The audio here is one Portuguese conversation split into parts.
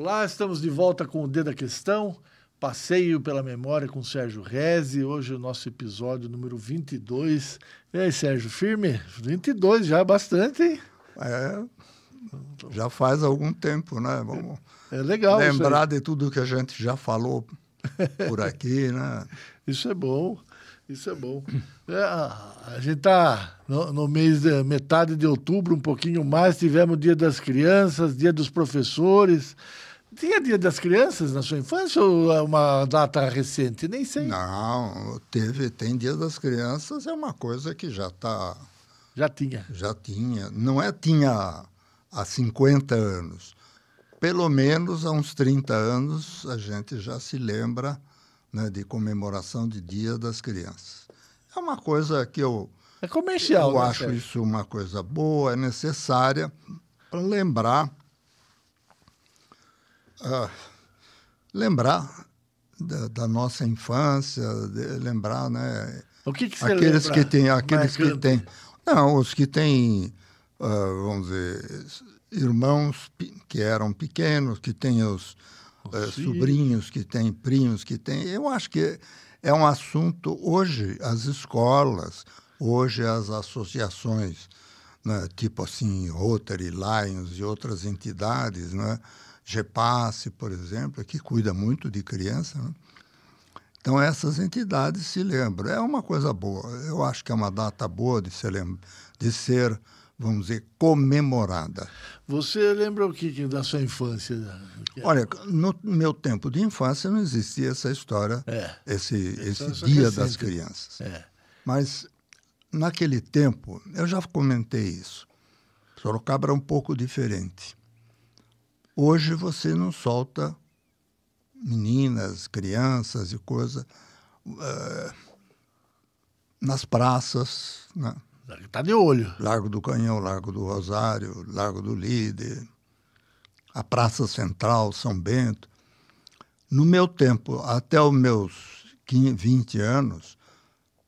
Olá, estamos de volta com o D da Questão, passeio pela memória com Sérgio Reze. Hoje o nosso episódio número 22. E aí, Sérgio, firme? 22 já, bastante, hein? É, já faz algum tempo, né? Vamos é legal. lembrar de tudo que a gente já falou por aqui, né? Isso é bom. Isso é bom. É, a gente está no, no, mês de metade de outubro, um pouquinho mais, tivemos Dia das Crianças, Dia dos Professores. Tinha Dia das Crianças na sua infância ou é uma data recente? Nem sei. Não, teve, tem Dia das Crianças, é uma coisa que já está. Já tinha. Já tinha. Não é tinha há 50 anos. Pelo menos há uns 30 anos a gente já se lembra né, de comemoração de Dia das Crianças. É uma coisa que eu. É comercial. Eu né, acho isso uma coisa boa, é necessária para lembrar. Uh, lembrar da, da, nossa infância, lembrar, né? O que, que você aqueles lembra? que têm, aqueles que têm, não, os que têm, uh, vamos dizer, irmãos que eram pequenos, que têm os é, sobrinhos, que têm primos, que têm. Eu acho que é um assunto. Hoje, as escolas, hoje, as associações, né, tipo assim, Rotary, Lions e outras entidades, né, GEPASSE, por exemplo, que cuida muito de criança. Né? Então, essas entidades se lembram. É uma coisa boa. Eu acho que é uma data boa de ser, de ser vamos dizer, comemorada. Você lembra o que da sua infância? Olha, no meu tempo de infância não existia essa história, é. esse, esse Dia das Crianças. É. Mas naquele tempo, eu já comentei isso, Sorocaba era um pouco diferente. Hoje você não solta meninas, crianças e coisa uh, nas praças, né? Está de olho. Largo do Canhão, Largo do Rosário, Largo do Líder, a Praça Central, São Bento. No meu tempo, até os meus 15, 20 anos,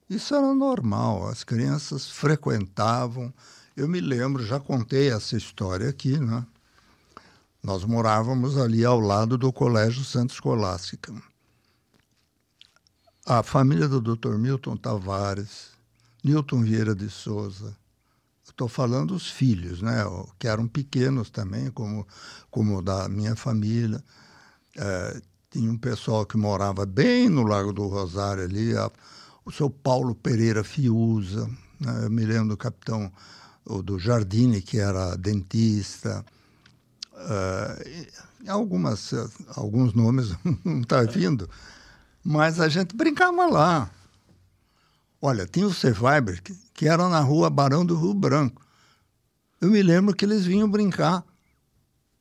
isso era normal. As crianças frequentavam. Eu me lembro, já contei essa história aqui, né? Nós morávamos ali ao lado do Colégio Santa Escolástica. A família do Dr. Milton Tavares, Newton Vieira de Souza. Estou falando os filhos, né? que eram pequenos também, como, como da minha família. É, tinha um pessoal que morava bem no Lago do Rosário ali, a, o seu Paulo Pereira Fiuza, né? eu me lembro do capitão do Jardine, que era dentista. É, algumas, alguns nomes não estão tá vindo, mas a gente brincava lá. Olha, tinha os survivors que, que eram na rua Barão do Rio Branco. Eu me lembro que eles vinham brincar.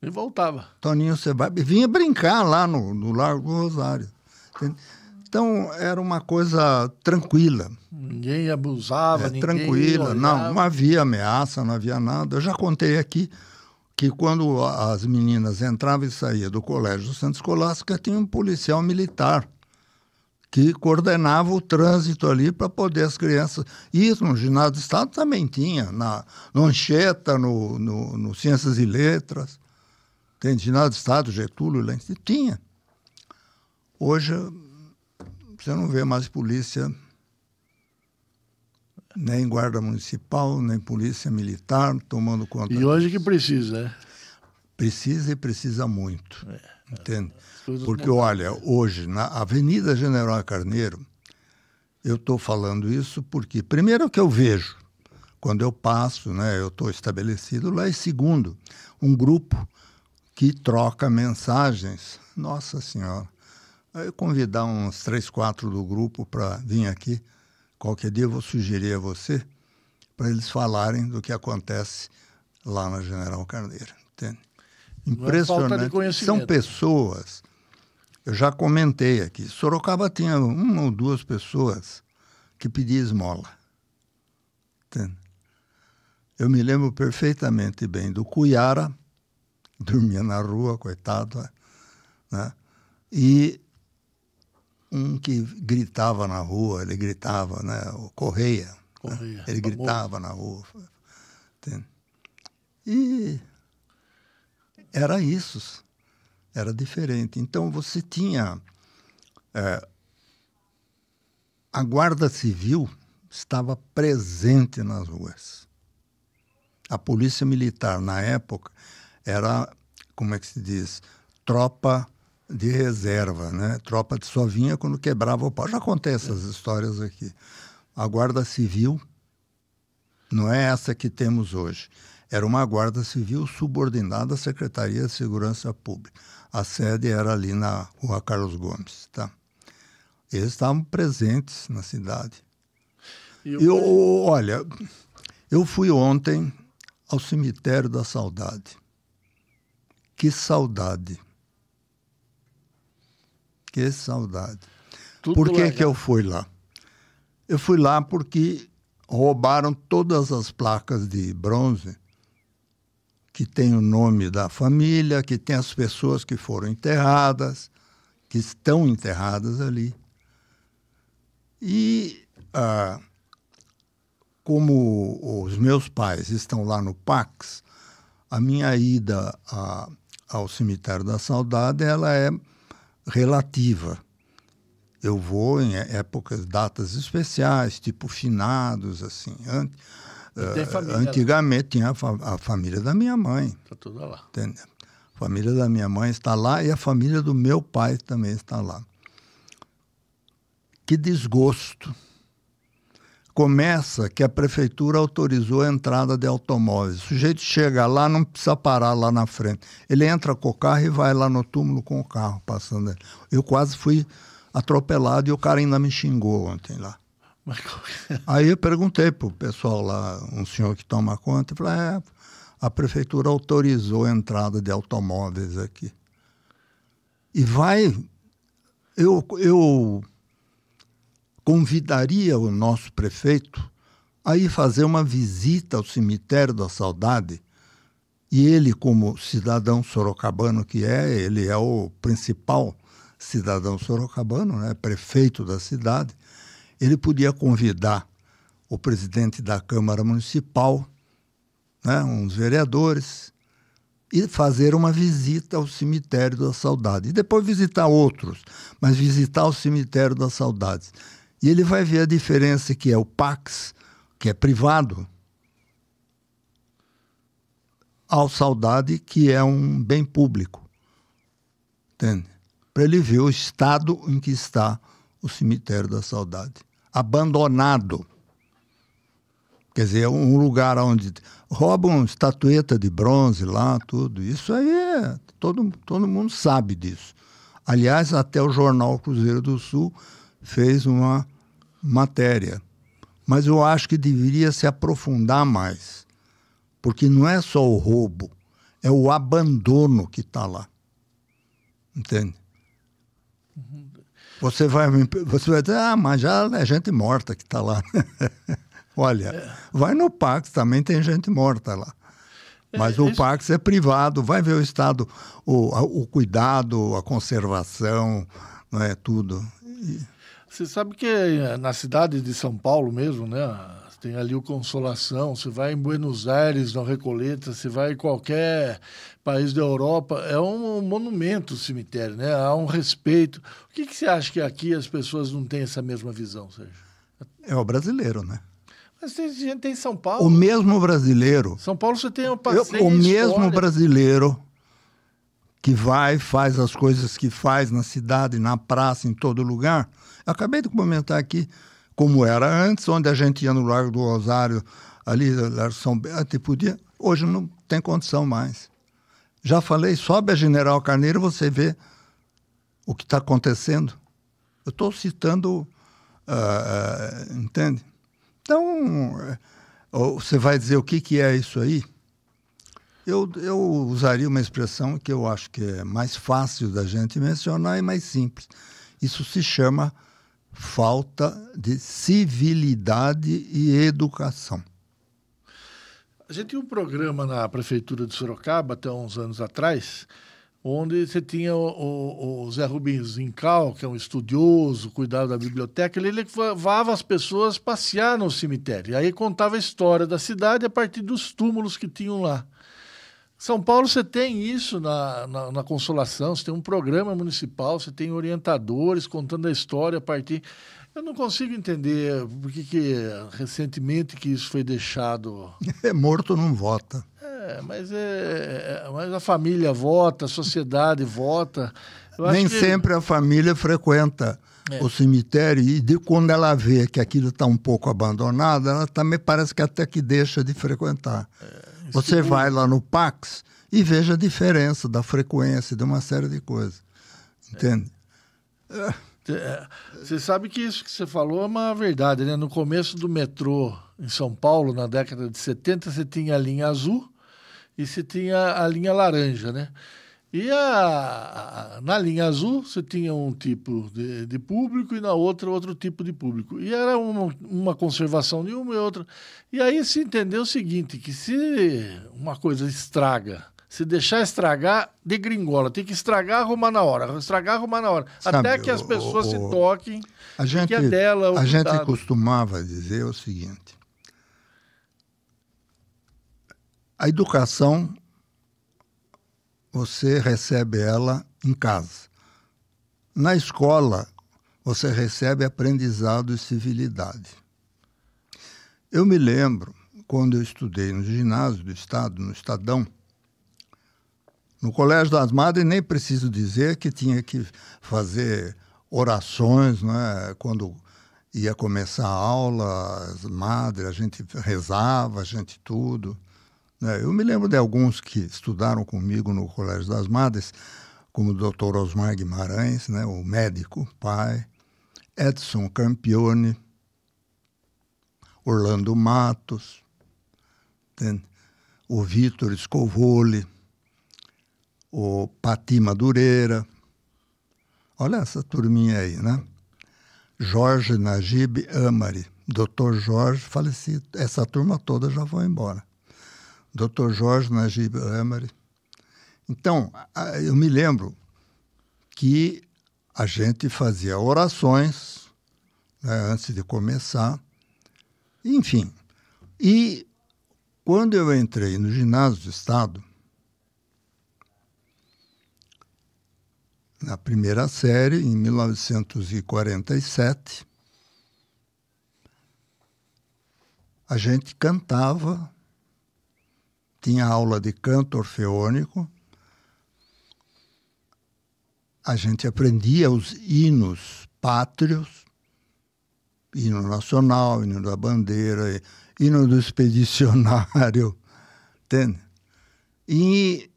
E voltava. Toninho Survivor vinha brincar lá no, no Largo do Rosário. Então, era uma coisa tranquila. Ninguém abusava, é, ninguém Tranquila, não, não havia ameaça, não havia nada. Eu já contei aqui que quando as meninas entravam e saíam do colégio Santos Escolástica, tinha um policial militar que coordenava o trânsito ali para poder as crianças. Isso no ginásio do Estado também tinha, na, no Anchieta, no, no, no Ciências e Letras, tem ginásio do Estado, Getúlio, tinha. Hoje você não vê mais polícia, nem guarda municipal, nem polícia militar tomando conta. E hoje que precisa, né? Precisa e precisa muito. É. Entende? Porque, olha, hoje, na Avenida General Carneiro, eu estou falando isso porque, primeiro, que eu vejo, quando eu passo, né, eu estou estabelecido lá, e segundo, um grupo que troca mensagens. Nossa Senhora. Aí eu convidar uns três, quatro do grupo para vir aqui. Qualquer dia eu vou sugerir a você para eles falarem do que acontece lá na General Carneiro. Entende? É Impressionante. São pessoas. Eu já comentei aqui. Sorocaba tinha uma ou duas pessoas que pediam esmola. Entende? Eu me lembro perfeitamente bem do Cuiara, dormia na rua, coitado, né? E um que gritava na rua, ele gritava, né? O Correia. Correia né? Ele gritava na rua. Entende? E era isso. era diferente. Então você tinha é, a Guarda Civil estava presente nas ruas. A polícia militar na época era, como é que se diz, tropa de reserva, né? Tropa de só vinha quando quebrava o pau. Já contei essas histórias aqui. A Guarda Civil não é essa que temos hoje. Era uma Guarda Civil subordinada à Secretaria de Segurança Pública. A sede era ali na Rua Carlos Gomes, tá? Eles estavam presentes na cidade. Eu, olha, eu fui ontem ao cemitério da saudade. Que saudade. Que saudade. Tudo Por que, que eu fui lá? Eu fui lá porque roubaram todas as placas de bronze que tem o nome da família, que tem as pessoas que foram enterradas, que estão enterradas ali. E ah, como os meus pais estão lá no Pax, a minha ida a, ao cemitério da Saudade ela é relativa. Eu vou em épocas, datas especiais, tipo finados, assim. Ant, uh, antigamente tinha a, fa a, família da minha mãe. Está tudo lá. Entendeu? A família da minha mãe está lá e a família do meu pai também está lá. Que desgosto começa que a prefeitura autorizou a entrada de automóveis. O sujeito chega lá, não precisa parar lá na frente. Ele entra com o carro e vai lá no túmulo com o carro passando. Eu quase fui atropelado e o cara ainda me xingou ontem lá. Aí eu perguntei pro pessoal lá, um senhor que toma conta, e falei, é, a prefeitura autorizou a entrada de automóveis aqui. E vai. Eu, eu convidaria o nosso prefeito a ir fazer uma visita ao cemitério da Saudade. E ele, como cidadão sorocabano que é, ele é o principal cidadão sorocabano, né, prefeito da cidade, ele podia convidar o presidente da Câmara Municipal, né, uns vereadores, e fazer uma visita ao cemitério da Saudade. E depois visitar outros, mas visitar o cemitério das Saudades. E ele vai ver a diferença que é o Pax, que é privado, ao Saudade, que é um bem público. Entende? Para ele ver o estado em que está o cemitério da Saudade. Abandonado. Quer dizer, um lugar onde roubam estatueta de bronze lá, tudo. Isso aí é. Todo, todo mundo sabe disso. Aliás, até o jornal Cruzeiro do Sul fez uma matéria. Mas eu acho que deveria se aprofundar mais. Porque não é só o roubo, é o abandono que está lá. Entende? Você vai, você vai dizer, ah, mas já é gente morta que está lá. Olha, é. vai no Pax, também tem gente morta lá. Mas é, o Pax é privado, vai ver o Estado, o, o cuidado, a conservação, não é tudo. E... Você sabe que eh, na cidade de São Paulo mesmo, né? Tem ali o Consolação, você vai em Buenos Aires, na Recoleta, você vai em qualquer país da Europa, é um monumento o cemitério, né? Há um respeito. O que, que você acha que aqui as pessoas não têm essa mesma visão, Sérgio? É o brasileiro, né? Mas tem gente em São Paulo. O mesmo brasileiro. São Paulo você tem um passeio. O mesmo história. brasileiro que vai, faz as coisas que faz na cidade, na praça, em todo lugar, Acabei de comentar aqui como era antes, onde a gente ia no Largo do Rosário, ali, Largo São Bento, e podia. Hoje não tem condição mais. Já falei, sobe a General Carneiro, você vê o que está acontecendo. Eu estou citando, uh, entende? Então, uh, você vai dizer o que, que é isso aí? Eu, eu usaria uma expressão que eu acho que é mais fácil da gente mencionar e mais simples. Isso se chama falta de civilidade e educação. A gente tinha um programa na prefeitura de Sorocaba até uns anos atrás, onde você tinha o, o, o Zé Rubens Incal, que é um estudioso, cuidava da biblioteca, ele levava as pessoas passear no cemitério. E aí contava a história da cidade a partir dos túmulos que tinham lá. São Paulo você tem isso na, na, na, Consolação, você tem um programa municipal, você tem orientadores contando a história a partir. Eu não consigo entender por que, que recentemente que isso foi deixado. É morto não vota. É, mas, é, é mas a família vota, a sociedade vota. Nem que... sempre a família frequenta é. o cemitério e de quando ela vê que aquilo está um pouco abandonado, ela também parece que até que deixa de frequentar. É. Você vai lá no Pax e veja a diferença da frequência de uma série de coisas. Entende? É. É, você sabe que isso que você falou é uma verdade, né? No começo do metrô em São Paulo, na década de 70, você tinha a linha azul e você tinha a linha laranja, né? E a, a, na linha azul você tinha um tipo de, de, público e na outra outro tipo de público. E era uma, uma conservação de uma e outra. E aí se entendeu o seguinte, que se uma coisa estraga, se deixar estragar, de gringola, tem que estragar, arrumar na hora, estragar, arrumar na hora. Sabe, até que as pessoas o, se toquem a gente, que é dela. a gente costumava dizer o seguinte, a educação você recebe ela em casa. Na escola, você recebe aprendizado e civilidade. Eu me lembro, quando eu estudei no ginásio do Estado, no Estadão, no Colégio das Madres, nem preciso dizer que tinha que fazer orações, né? quando ia começar a aula, as madres, a gente rezava, a gente tudo. Né? Eu me lembro de alguns que estudaram comigo no Colégio das Madres, como o Dr. Osmar Guimarães, né, o médico, pai, Edson Campione, Orlando Matos, o Vitor Scovoli, o Pati Madureira. Olha essa turminha aí, né? Jorge Najib Amari, Dr. Jorge falecido. Essa turma toda já foi embora. Dr. Jorge Najib Amari. Então, eu me lembro que a gente fazia orações né, antes de começar, enfim. E quando eu entrei no ginásio do Estado, na primeira série, em 1947, a gente cantava tinha aula de canto orfeônico, a gente aprendia os hinos pátrios, hino nacional, hino da bandeira, hino do expedicionário, entende? E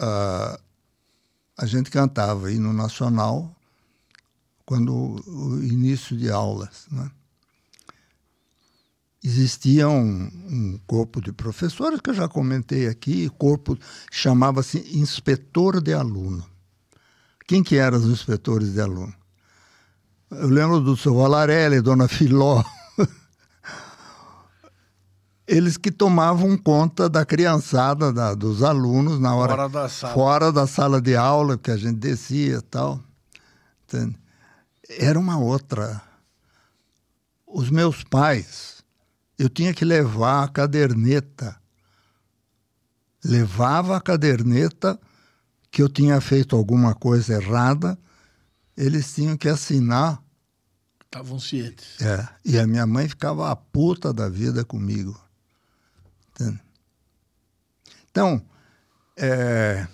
uh, a gente cantava hino nacional quando o início de aulas, né? Existia um, um, corpo de professores que eu já comentei aqui, corpo chamava-se inspetor de aluno. Quem que eram os inspetores de aluno? Eu lembro do seu Valarelli, dona Filó. Eles que tomavam conta da criançada, da, dos alunos na hora fora da sala, fora da sala de aula, que a gente descia e tal. Entende? Era uma outra. Os meus pais, eu tinha que levar a caderneta. Levava a caderneta que eu tinha feito alguma coisa errada, eles tinham que assinar. Estavam cientes. É, e a minha mãe ficava a puta da vida comigo. Entende? Então, é,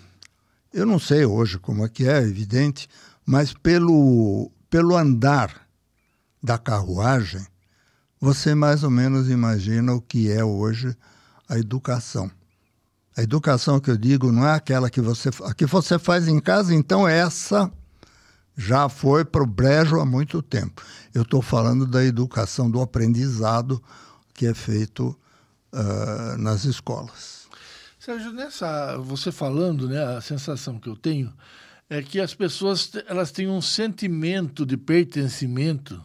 eu não sei hoje como é que é, evidente, mas pelo, pelo andar da carruagem, você mais ou menos imagina o que é hoje a educação. A educação que eu digo não é aquela que você, a que você faz em casa, então essa já foi para o brejo há muito tempo. Eu estou falando da educação, do aprendizado que é feito uh, nas escolas. Sérgio, nessa, você falando, né, a sensação que eu tenho é que as pessoas elas têm um sentimento de pertencimento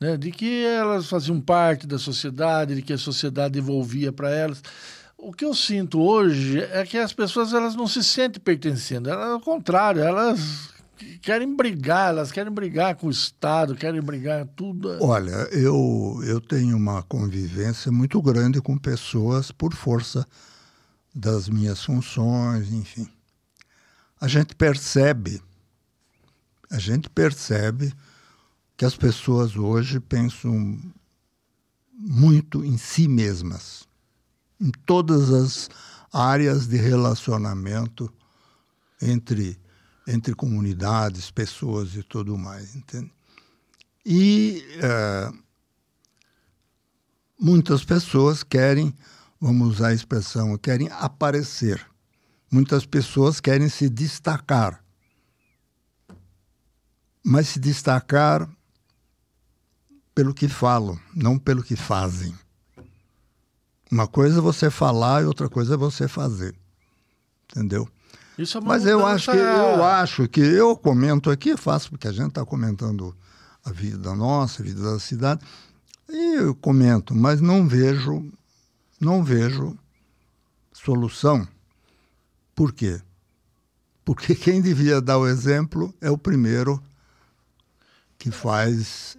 né? de que elas faziam parte da sociedade, de que a sociedade devolvia para elas. O que eu sinto hoje é que as pessoas elas não se sentem pertencendo, elas, ao contrário, elas querem brigar, elas querem brigar com o Estado, querem brigar tudo. Olha, eu, eu tenho uma convivência muito grande com pessoas por força das minhas funções, enfim. A gente percebe, a gente percebe que as pessoas hoje pensam muito em si mesmas, em todas as áreas de relacionamento entre entre comunidades, pessoas e tudo mais, entende? E é, muitas pessoas querem, vamos usar a expressão, querem aparecer. Muitas pessoas querem se destacar. Mas se destacar pelo que falam, não pelo que fazem. Uma coisa é você falar e outra coisa é você fazer. Entendeu? Isso é Mas eu acho que eu acho que eu comento aqui, faço porque a gente está comentando a vida nossa, a vida da cidade, e eu comento, mas não vejo, não vejo solução. Por quê? Porque quem devia dar o exemplo é o primeiro que faz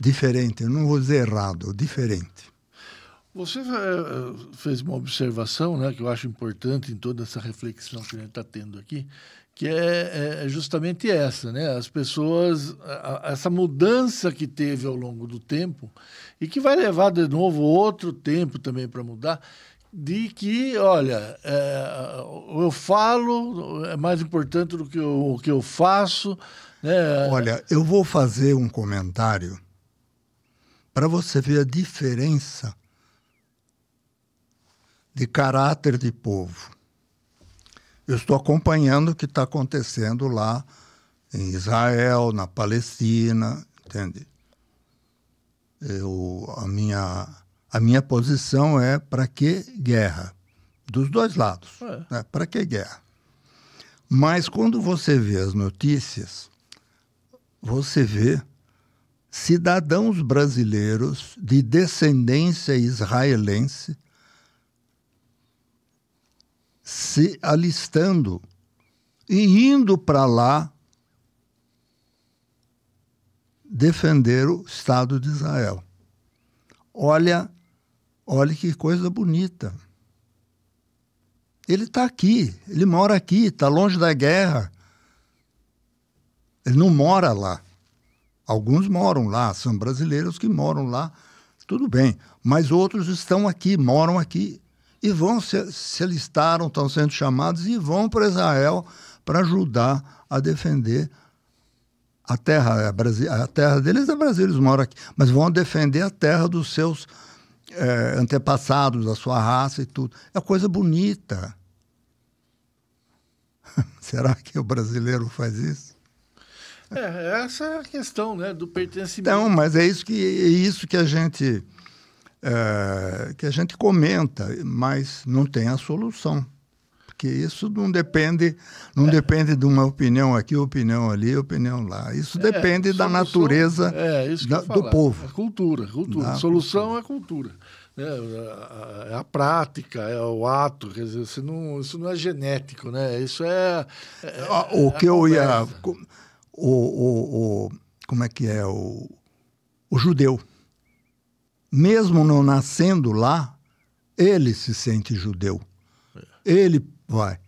diferente. Eu não vou dizer errado, diferente. Você eh, fez uma observação né, que eu acho importante em toda essa reflexão que a gente está tendo aqui, que é, é, justamente essa, né? As pessoas, essa mudança que teve ao longo do tempo e que vai levar de novo outro tempo também para mudar, de que, olha, é, eu falo é mais importante do que o que eu faço. Né? Olha, eu vou fazer um comentário para você ver a diferença de caráter de povo. Eu estou acompanhando o que está acontecendo lá em Israel, na Palestina, entende? Eu, a, minha, a minha posição é para que guerra? Dos dois lados. É. Né? Para que guerra? Mas quando você vê as notícias, você vê cidadãos brasileiros de descendência israelense se alistando e indo para lá defender o Estado de Israel. Olha, olha que coisa bonita. Ele está aqui, ele mora aqui, está longe da guerra. Ele não mora lá. Alguns moram lá, são brasileiros que moram lá, tudo bem. Mas outros estão aqui, moram aqui e vão se, se alistaram, estão sendo chamados e vão para Israel para ajudar a defender a terra, a, a terra deles é Brasil, eles moram aqui, mas vão defender a terra dos seus é, antepassados, da sua raça e tudo. É coisa bonita. Será que o brasileiro faz isso? É, essa é a questão, né, do pertencimento. Não, mas é isso que, é isso que a gente é, que a gente comenta, mas não tem a solução. Porque isso não depende, não é. depende de uma opinião aqui, opinião ali, opinião lá. Isso é, depende solução, da natureza é, da, do povo. É cultura, cultura. Da solução cultura. é cultura. É, é, a prática, é o ato, quer dizer, isso não, isso não é genético, né? Isso é. é o que eu ia. O, o, o, como é que é? O, o judeu mesmo não nascendo lá, ele se sente judeu. Ele vai.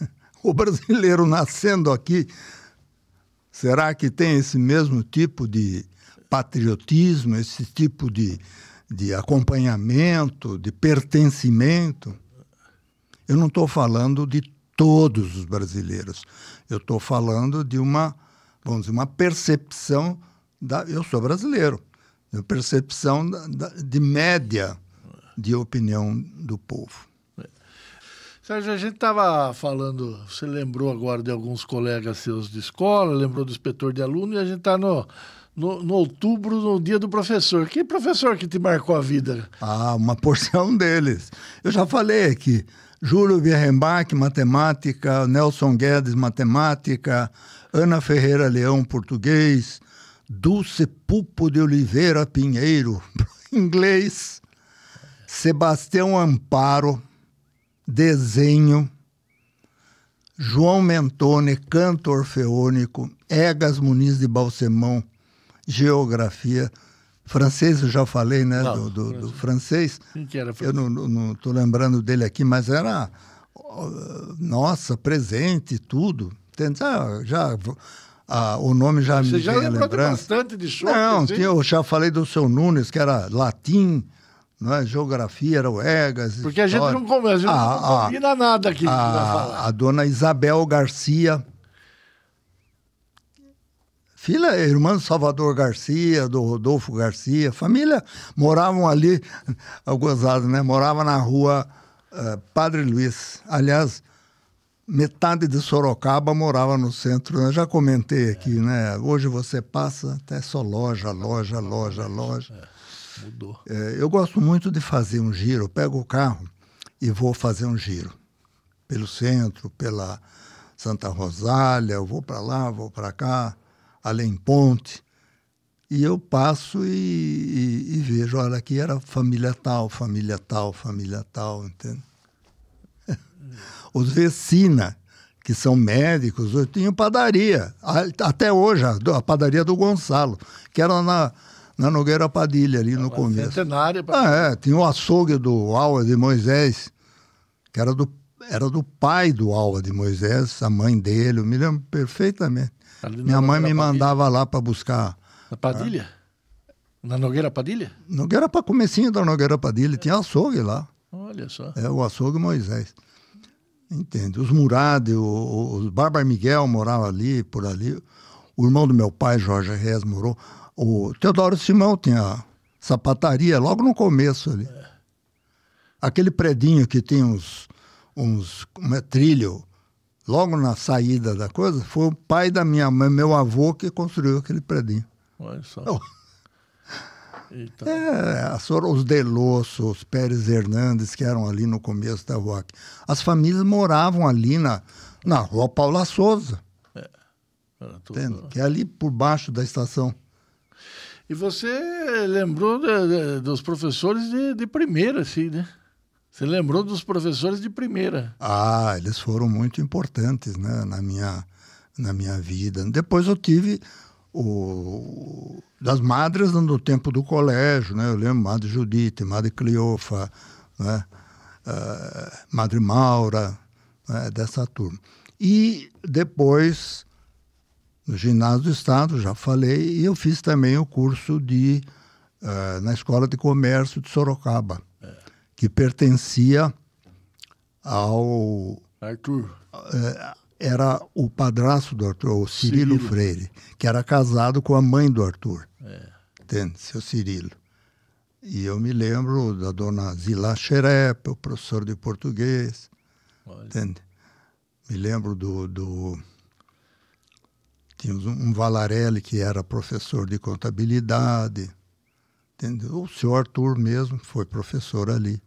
O brasileiro nascendo aqui, será que tem esse mesmo tipo de patriotismo, esse tipo de, de acompanhamento, de pertencimento? Eu não estou falando de todos os brasileiros. Eu estou falando de uma, vamos dizer, uma percepção da. Eu sou brasileiro percepção de média de opinião do povo. Sérgio, a gente estava falando, você lembrou agora de alguns colegas seus de escola, lembrou do inspetor de aluno, e a gente está no, no, no, outubro, no dia do professor. Que professor que te marcou a vida? Ah, uma porção deles. Eu já falei aqui. Júlio Bierrenbach, matemática, Nelson Guedes, matemática, Ana Ferreira Leão, português, Dulce Pupo de Oliveira Pinheiro, inglês, Sebastião Amparo, desenho, João Mentone, canto orfeônico, Egas Muniz de Balsemão, geografia, Francês, eu já falei, né? Não, do, do, do, francês. Quem que era francês? Eu não estou lembrando dele aqui, mas era. Nossa, presente, tudo. Ah, já, ah, o nome já Você me já vem lembrou bastante de show. Não, tinha, eu já falei do seu Nunes, que era latim, não é? geografia, era o Egas. Porque a gente não, come, a gente ah, não combina nada aqui. A, a dona Isabel Garcia filha, irmã do Salvador Garcia, do Rodolfo Garcia, família, moravam ali, gozado, né? Morava na rua uh, Padre Luiz. Aliás, metade de Sorocaba morava no centro. Eu já comentei aqui, né? Hoje você passa até só loja, loja, loja, loja. É, mudou. É, eu gosto muito de fazer um giro. Eu pego o carro e vou fazer um giro pelo centro, pela Santa Rosália. Eu vou para lá, vou para cá além ponte. E eu passo e, e, e, vejo, olha, aqui era família tal, família tal, família tal, entende? Os vecina, que são médicos, eu tinha padaria, até hoje, a, padaria do Gonçalo, que era na, na Nogueira Padilha, ali no começo. Centenário. Ah, é, tinha o açougue do Alva de Moisés, que era do, era do pai do Alva de Moisés, a mãe dele, eu me lembro perfeitamente. Minha mãe me mandava lá para buscar. Na Padilha? Na Nogueira Padilha? Nogueira para comecinho da Nogueira Padilha, tinha açougue lá. Olha só. É o açougue Moisés. Entende? Os Murad, o, o Bárbara Miguel morava ali, por ali. O irmão do meu pai, Jorge Reis, morou. O Teodoro Simão tinha sapataria logo no começo ali. É. Aquele predinho que tem uns, uns como é, trilho logo na saída da coisa, foi o pai da minha mãe, meu avô, que construiu aquele predinho. Olha só. Então. É, os Delosso, os Pérez Hernandes, que eram ali no começo da rua. As famílias moravam ali na, na rua Paula Souza. É. Tudo... Que é ali por baixo da estação. E você lembrou de, de, dos professores de, de primeira, assim, né? Você lembrou dos professores de primeira? Ah, eles foram muito importantes né, na, minha, na minha vida. Depois eu tive o, das madres no tempo do colégio, né? Eu lembro Madre Judite, Madre Cleofa, né? Uh, Madre Maura, né? dessa turma. E depois, no ginásio do Estado, já falei, e eu fiz também o curso de uh, na Escola de Comércio de Sorocaba que pertencia ao. Arthur. É, era o padrasto do Arthur, o Cirilo, Cirilo, Freire, que era casado com a mãe do Arthur. É. Entende? Seu Cirilo. E eu me lembro da dona Zila Xerepe, o professor de português. Olha. Entende? Me lembro do. do Tínhamos um Valarelli que era professor de contabilidade. Entendeu? O senhor Arthur mesmo foi professor ali.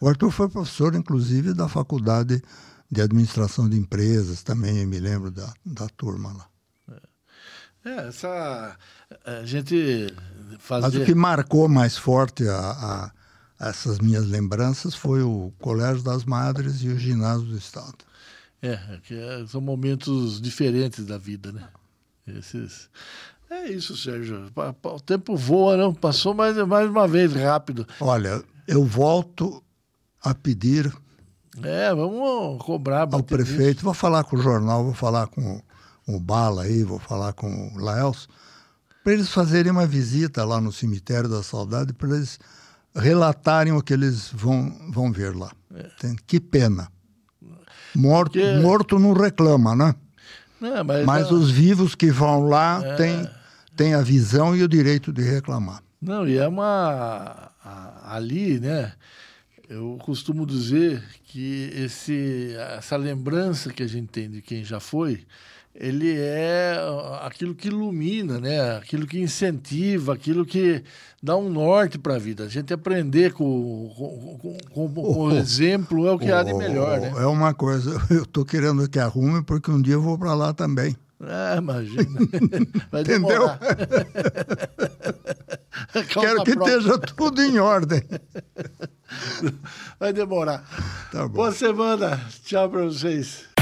O Arthur foi professor, inclusive, da Faculdade de Administração de Empresas, também me lembro da, da turma lá. É, é essa. A gente fazia... Mas o que marcou mais forte a, a, essas minhas lembranças foi o Colégio das Madres e o Ginásio do Estado. É, que é, são momentos diferentes da vida, né? Esses. É isso, Sérgio. O tempo voa, não? Passou mais, mais uma vez rápido. Olha, eu volto a pedir. É, vamos cobrar. Ao prefeito, nisso. vou falar com o jornal, vou falar com o Bala aí, vou falar com o Laels, para eles fazerem uma visita lá no cemitério da Saudade, para eles relatarem o que eles vão, vão ver lá. É. Que pena. Morto, Porque... morto não reclama, né? É, mas, mas os vivos que vão lá é... têm, têm a visão e o direito de reclamar. Não, e é uma. Ali, né? Eu costumo dizer que esse, essa lembrança que a gente tem de quem já foi, ele é aquilo que ilumina, né? aquilo que incentiva, aquilo que dá um norte para a vida. A gente aprender com, com, com, com o exemplo é o que oh, há de melhor. Né? É uma coisa, eu estou querendo que arrume, porque um dia eu vou para lá também. Ah, imagina. Vai Entendeu? Quero que própria. esteja tudo em ordem. Vai demorar. Tá. Boa semana. Tchau para vocês.